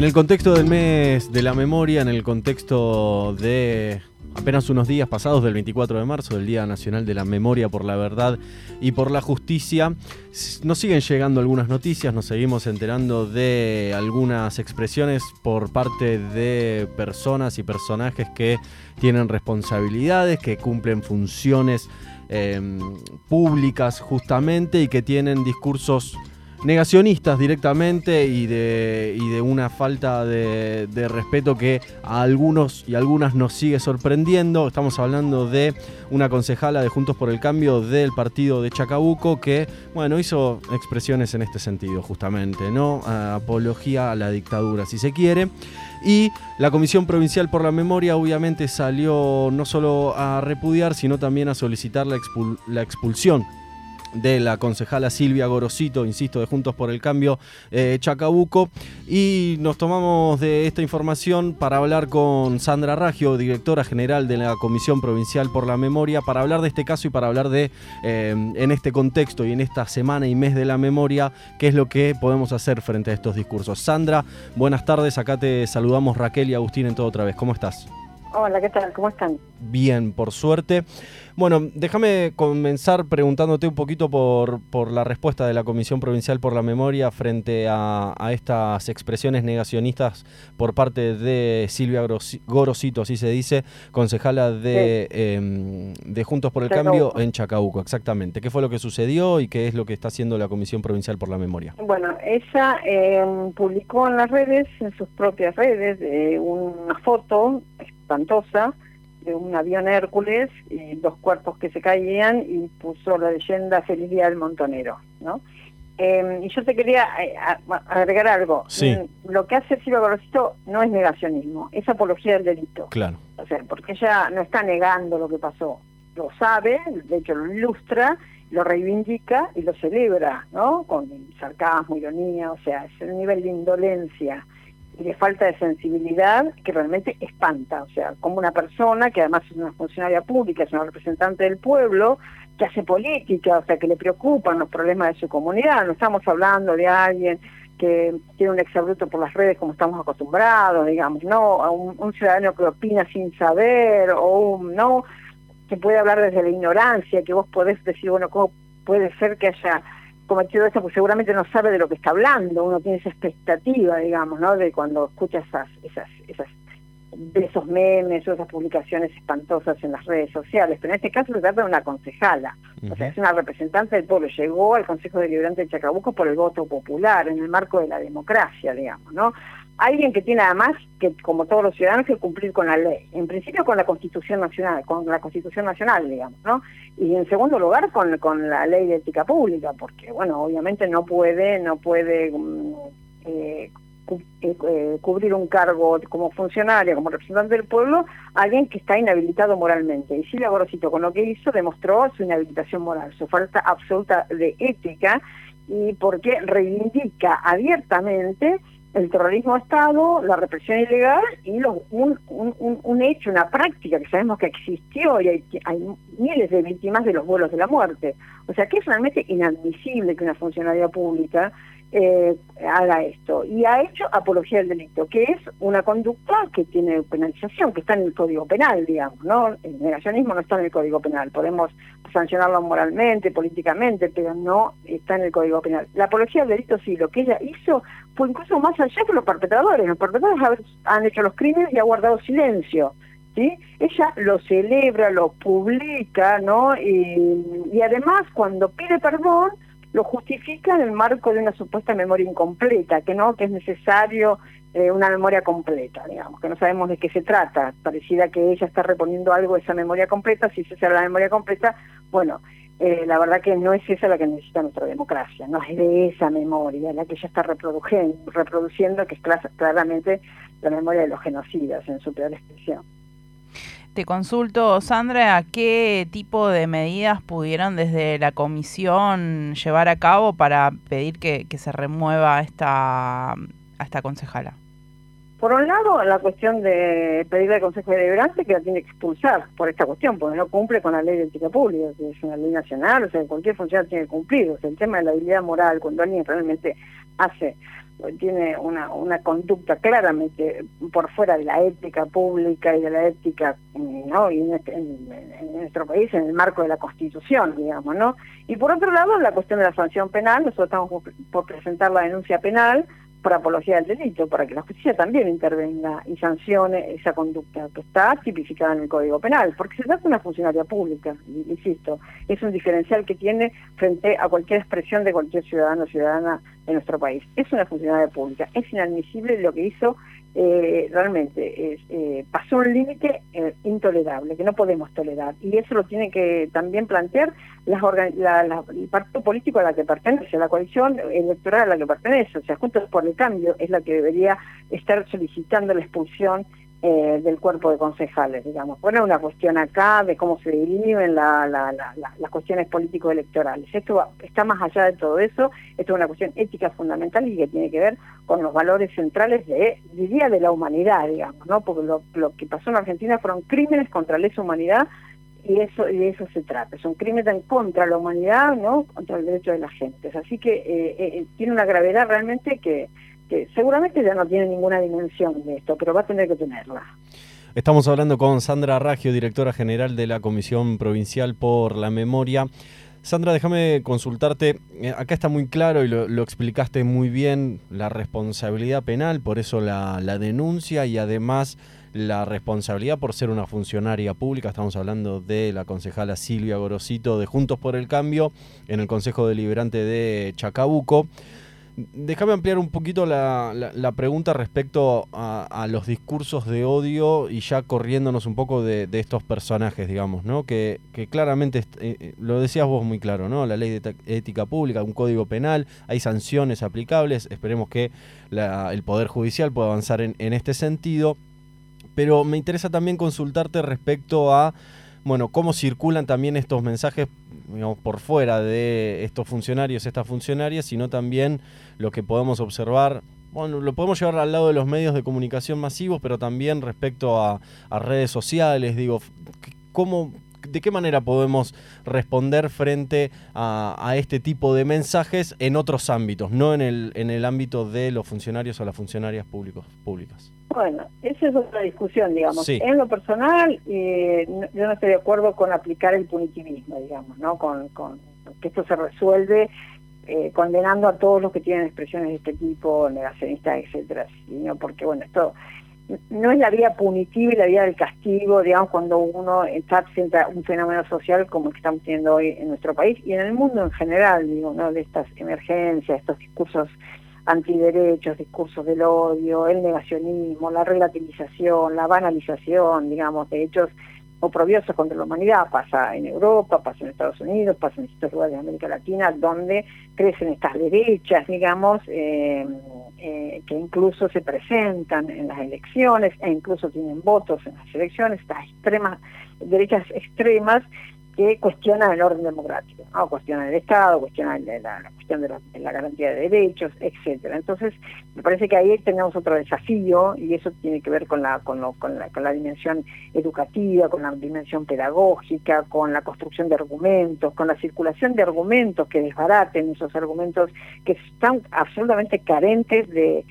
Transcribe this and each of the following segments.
En el contexto del mes de la memoria, en el contexto de apenas unos días pasados del 24 de marzo, del Día Nacional de la Memoria por la Verdad y por la Justicia, nos siguen llegando algunas noticias, nos seguimos enterando de algunas expresiones por parte de personas y personajes que tienen responsabilidades, que cumplen funciones eh, públicas justamente y que tienen discursos negacionistas directamente y de, y de una falta de, respeto que a algunos y algunas nos sigue sorprendiendo. Estamos hablando de una concejala de Juntos por el Cambio del partido de Chacabuco que, bueno, hizo expresiones en este sentido justamente, ¿no? Apología a la dictadura, si se quiere. Y la Comisión Provincial por la Memoria obviamente salió no solo a repudiar, sino también a solicitar la, la expulsión de la concejala Silvia Gorosito, insisto, de Juntos por el Cambio eh, Chacabuco. Y nos tomamos de esta información para hablar con Sandra Raggio, directora general de la Comisión Provincial por la Memoria, para hablar de este caso y para hablar de, eh, en este contexto y en esta semana y mes de la memoria, qué es lo que podemos hacer frente a estos discursos. Sandra, buenas tardes, acá te saludamos Raquel y Agustín en todo otra vez. ¿Cómo estás? Hola, ¿qué tal? ¿Cómo están? Bien, por suerte. Bueno, déjame comenzar preguntándote un poquito por, por, la respuesta de la Comisión Provincial por la Memoria frente a, estas expresiones negacionistas por parte de Silvia Gorosito, así se dice, concejala de, em, de Juntos por el Cambio en Chacabuco, exactamente. ¿Qué fue lo que sucedió y qué es lo que está haciendo la Comisión Provincial por la Memoria? Bueno, ella em, publicó en las redes, en sus propias redes, una foto espantosa de un avión Hércules y dos cuerpos que se caían y puso la leyenda Feliz Día del Montonero, ¿no? Em, y yo te quería eh, agregar algo. Mm, lo que hace Silvia Gorosito no es negacionismo, es apología del delito. Claro. O sea, porque ella no está negando lo que pasó. Lo sabe, de hecho lo ilustra, lo reivindica y lo celebra, ¿no? Con sarcasmo, ironía, o sea, es el nivel de indolencia de falta de sensibilidad que realmente espanta. O sea, como una persona que además es una funcionaria pública, es una representante del pueblo, que hace política, o sea, que le preocupan los problemas de su comunidad. No estamos hablando de alguien que tiene un exabruto por las redes como estamos acostumbrados, digamos, no, a un, ciudadano que opina sin saber, o un, no, que puede hablar desde la ignorancia, que vos podés decir, bueno, ¿cómo puede ser que haya cometido esto, pues seguramente no sabe de lo que está hablando, uno tiene esa expectativa, digamos, ¿no? De cuando escucha esas, esas, esas, de esos memes o esas publicaciones espantosas en las redes sociales, pero en este caso se trata de una concejala, o sea, es una representante del pueblo, llegó al Consejo Deliberante de Chacabuco por el voto popular, en el marco de la democracia, digamos, ¿no? Alguien que tiene además que, como todos los ciudadanos, que cumplir con la ley. En principio con la Constitución Nacional, con la Constitución Nacional, digamos, ¿no? Y en segundo lugar con, con la ley de ética pública, porque, bueno, obviamente no puede, no puede mm, eh, eh, eh, cubrir un cargo como funcionaria, como representante del pueblo, alguien que está inhabilitado moralmente. Y Silvia Gorosito con lo que hizo demostró su inhabilitación moral, su falta absoluta de ética y porque reivindica abiertamente el terrorismo Estado, la represión ilegal y un, un, hecho, una práctica que sabemos que existió y hay, hay, miles de víctimas de los vuelos de la muerte. O sea que es realmente inadmisible que una funcionaria pública eh, haga esto. Y ha hecho apología del delito, que es una conducta que tiene penalización, que está en el Código Penal, digamos, ¿no? El negacionismo no está en el Código Penal. Podemos sancionarlo moralmente, políticamente, pero no está en el Código Penal. La apología del delito sí, lo que ella hizo fue incluso más allá que los perpetradores. Los perpetradores han hecho los crímenes y ha guardado silencio. ¿Sí? Ella lo celebra, lo publica, ¿no? Y, y además cuando pide perdón, lo justifica en el marco de una supuesta memoria incompleta, que no, que es necesario eh, una memoria completa, digamos, que no sabemos de qué se trata, parecida que ella está reponiendo algo de esa memoria completa, si esa es la memoria completa, bueno, eh, la verdad que no es esa la que necesita nuestra democracia, no es de esa memoria la que ella está reproduciendo, reproduciendo que es claramente la memoria de los genocidas en su peor expresión. Te consulto, Sandra, ¿qué tipo de medidas pudieron desde la comisión llevar a cabo para pedir que, se remueva esta, a esta concejala? Por un lado, la cuestión de pedirle al Consejo Deliberante que la tiene que expulsar por esta cuestión, porque no cumple con la ley de ética pública, que es una ley nacional, o sea, cualquier funcionario tiene que cumplir. O sea, el tema de la habilidad moral, cuando alguien realmente hace, tiene una, una conducta claramente por fuera de la ética pública y de la ética, ¿no? Y en, este, en nuestro país, en el marco de la Constitución, digamos, ¿no? Y por otro lado, la cuestión de la sanción penal, nosotros estamos por presentar la denuncia penal, por apología del delito, para que la justicia también intervenga y sancione esa conducta que está tipificada en el Código Penal, porque se trata de una funcionaria pública, insisto, es un diferencial que tiene frente a cualquier expresión de cualquier ciudadano o ciudadana de nuestro país. Es una funcionaria pública, es inadmisible lo que hizo eh, realmente es, eh, pasó un límite eh, intolerable que no podemos tolerar. Y eso lo tiene que también plantear las el partido político a la que pertenece, la coalición electoral a la que pertenece, o sea, Juntos por el Cambio es la que debería estar solicitando la expulsión eh, del cuerpo de concejales, digamos. Bueno, una cuestión acá de cómo se dirimen la, las cuestiones político-electorales. Esto está más allá de todo eso, esto es una cuestión ética fundamental y que tiene que ver con los valores centrales de, diría, de la humanidad, digamos, ¿no? Porque lo, que pasó en Argentina fueron crímenes contra la humanidad y eso y de eso se trata. Son crímenes contra la humanidad, ¿no? Contra el derecho de la gente. Así que eh, eh, tiene una gravedad realmente que que seguramente ya no tiene ninguna dimensión de esto, pero va a tener que tenerla. Estamos hablando con Sandra Raggio, directora general de la Comisión Provincial por la Memoria. Sandra, déjame consultarte, eh, acá está muy claro y lo, explicaste muy bien, la responsabilidad penal, por eso la, la, denuncia y además la responsabilidad por ser una funcionaria pública, estamos hablando de la concejala Silvia Gorosito de Juntos por el Cambio en el Consejo Deliberante de Chacabuco. Déjame ampliar un poquito la, pregunta respecto a, los discursos de odio y ya corriéndonos un poco de, estos personajes, digamos, ¿no? Que, claramente, eh, eh, lo decías vos muy claro, ¿no? La ley de ética pública, un código penal, hay sanciones aplicables, esperemos que el Poder Judicial pueda avanzar en, en este sentido, pero me interesa también consultarte respecto a bueno, cómo circulan también estos mensajes digamos, por fuera de estos funcionarios, estas funcionarias, sino también lo que podemos observar, bueno, lo podemos llevar al lado de los medios de comunicación masivos, pero también respecto a, redes sociales, digo, ¿cómo, ¿de qué manera podemos responder frente a, este tipo de mensajes en otros ámbitos, no en el, en el ámbito de los funcionarios o las funcionarias públicos, públicas? Bueno, esa es otra discusión, digamos. En lo personal, eh, yo no estoy de acuerdo con aplicar el punitivismo, digamos, ¿no? Con, con que esto se resuelve eh, condenando a todos los que tienen expresiones de este tipo, negacionistas, etcétera, sino porque, bueno, esto no es la vía punitiva y la vía del castigo, digamos, cuando uno está frente a un fenómeno social como el que estamos teniendo hoy en nuestro país y en el mundo en general, digo, ¿no? De estas emergencias, estos discursos antiderechos, discursos del odio, el negacionismo, la relativización, la banalización, digamos, de hechos oprobiosos contra la humanidad, pasa en Europa, pasa en Estados Unidos, pasa en distintos lugares de América Latina, donde crecen estas derechas, digamos, eh, eh, que incluso se presentan en las elecciones e incluso tienen votos en las elecciones, estas extremas, derechas extremas que cuestionan el orden democrático, ¿no? cuestionan el Estado, cuestionan la, cuestión de la, garantía de derechos, etcétera. Entonces, me parece que ahí tenemos otro desafío y eso tiene que ver con la, con, con, la, con la dimensión educativa, con la dimensión pedagógica, con la construcción de argumentos, con la circulación de argumentos que desbaraten esos argumentos que están absolutamente carentes de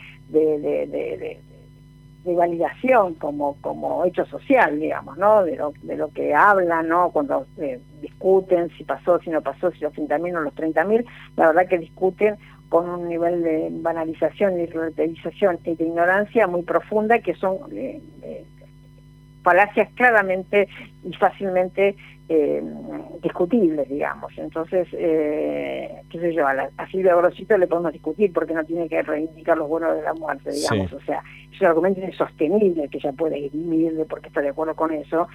validación como, como hecho social, digamos, ¿no? De lo, de lo que hablan, ¿no? Cuando eh, discuten si pasó, si no pasó, si los 30.000 o los 30.000, la verdad que discuten con un nivel de banalización y relativización y de ignorancia muy profunda que son eh, eh, falacias claramente y fácilmente eh, discutibles, digamos. Entonces, eh, qué sé yo, a, la, Silvia Grosito le podemos discutir porque no tiene que reivindicar los buenos de la muerte, digamos. O sea, es un argumento insostenible que ella puede dirimir de por qué está de acuerdo con eso.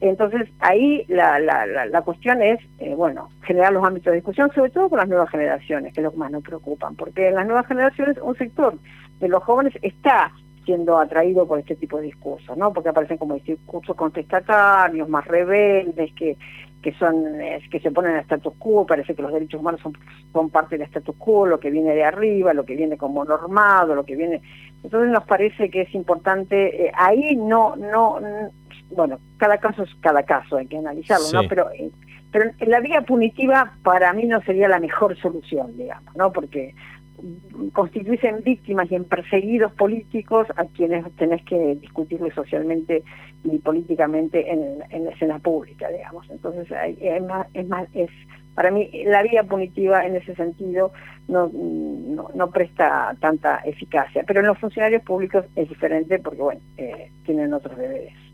Entonces, ahí la, la, la, cuestión es, eh, bueno, generar los ámbitos de discusión, sobre todo con las nuevas generaciones, que es lo que más nos preocupan, porque en las nuevas generaciones un sector de los jóvenes está siendo atraído por este tipo de discursos, ¿no? Porque aparecen como discursos contestatarios, más rebeldes, que que son que se ponen en status quo, parece que los derechos humanos son, son parte del status quo, lo que viene de arriba, lo que viene como normado, lo que viene... Entonces nos parece que es importante, eh, ahí no, no, bueno, cada caso es cada caso, hay que analizarlo, ¿no? Pero, eh, pero la vía punitiva para mí no sería la mejor solución, digamos, ¿no? Porque constituirse en víctimas y en perseguidos políticos a quienes tenés que discutirle socialmente y políticamente en, la escena pública, digamos. Entonces, es más, es más, es para mí la vía punitiva en ese sentido no, no, presta tanta eficacia, pero en los funcionarios públicos es diferente porque, bueno, eh, tienen otros deberes.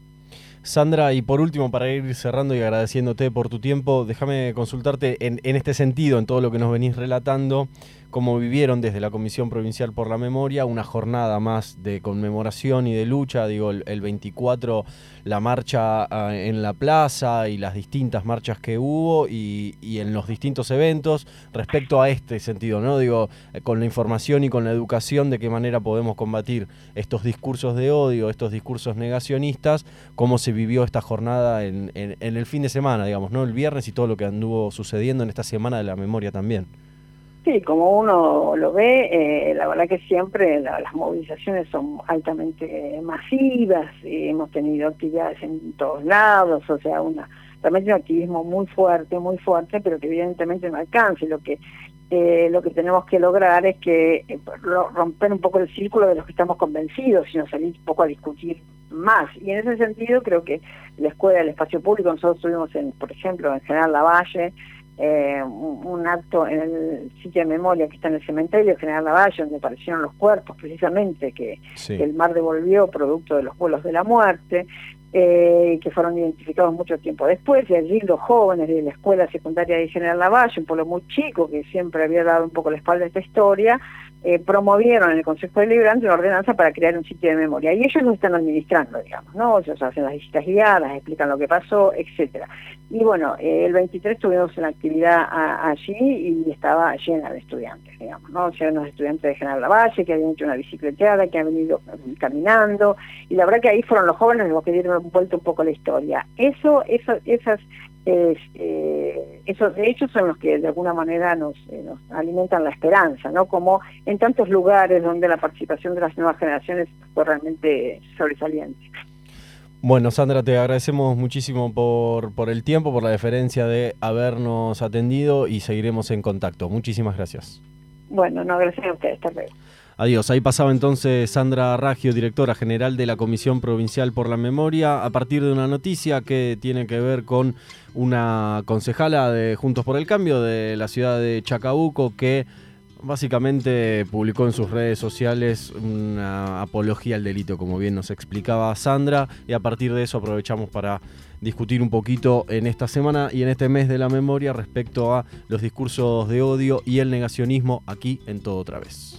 Sandra, y por último, para ir cerrando y agradeciéndote por tu tiempo, déjame consultarte en, este sentido, en todo lo que nos venís relatando cómo vivieron desde la Comisión Provincial por la Memoria una jornada más de conmemoración y de lucha, digo, el, 24 la marcha ah, en la plaza y las distintas marchas que hubo y, en los distintos eventos respecto a este sentido, ¿no? Digo, eh, con la información y con la educación de qué manera podemos combatir estos discursos de odio, estos discursos negacionistas, cómo se vivió esta jornada en, en el fin de semana, digamos, ¿no? El viernes y todo lo que anduvo sucediendo en esta semana de la memoria también. Sí, como uno lo ve, eh, la verdad que siempre las movilizaciones son altamente masivas, y hemos tenido actividades en todos lados, o sea, una realmente un activismo muy fuerte, muy fuerte, pero que evidentemente no alcanza. Lo que eh, lo que tenemos que lograr es que eh, romper un poco el círculo de los que estamos convencidos, sino salir un poco a discutir más. Y en ese sentido creo que la escuela, el espacio público, nosotros estuvimos, en, por ejemplo, en General Lavalle, eh, un, acto en el sitio de memoria que está en el cementerio General Lavalle, donde aparecieron los cuerpos precisamente que, el mar devolvió producto de los vuelos de la muerte, eh, que fueron identificados mucho tiempo después, y allí los jóvenes de la escuela secundaria de General Lavalle, un pueblo muy chico que siempre había dado un poco la espalda a esta historia, eh, promovieron en el Consejo Deliberante una ordenanza para crear un sitio de memoria. Y ellos lo están administrando, digamos, ¿no? Ellos hacen las visitas guiadas, explican lo que pasó, etcétera. Y bueno, eh, el 23 tuvimos una actividad allí y estaba llena de estudiantes, digamos, ¿no? O sea, unos estudiantes de General Lavalle que habían hecho una bicicleteada, que han venido caminando, y la verdad que ahí fueron los jóvenes los que dieron vuelta un poco la historia. Eso, eso esas eh, esos hechos son los que de alguna manera nos, eh, nos, alimentan la esperanza, ¿no? Como en tantos lugares donde la participación de las nuevas generaciones fue realmente sobresaliente. Bueno, Sandra, te agradecemos muchísimo por, por el tiempo, por la deferencia de habernos atendido y seguiremos en contacto. Muchísimas gracias. Bueno, no, gracias a ustedes. Hasta luego. Adiós. Ahí pasaba entonces Sandra Raggio, directora general de la Comisión Provincial por la Memoria, a partir de una noticia que tiene que ver con una concejala de Juntos por el Cambio de la ciudad de Chacabuco que básicamente publicó en sus redes sociales una apología al delito, como bien nos explicaba Sandra, y a partir de eso aprovechamos para discutir un poquito en esta semana y en este mes de la memoria respecto a los discursos de odio y el negacionismo aquí en todo otra vez.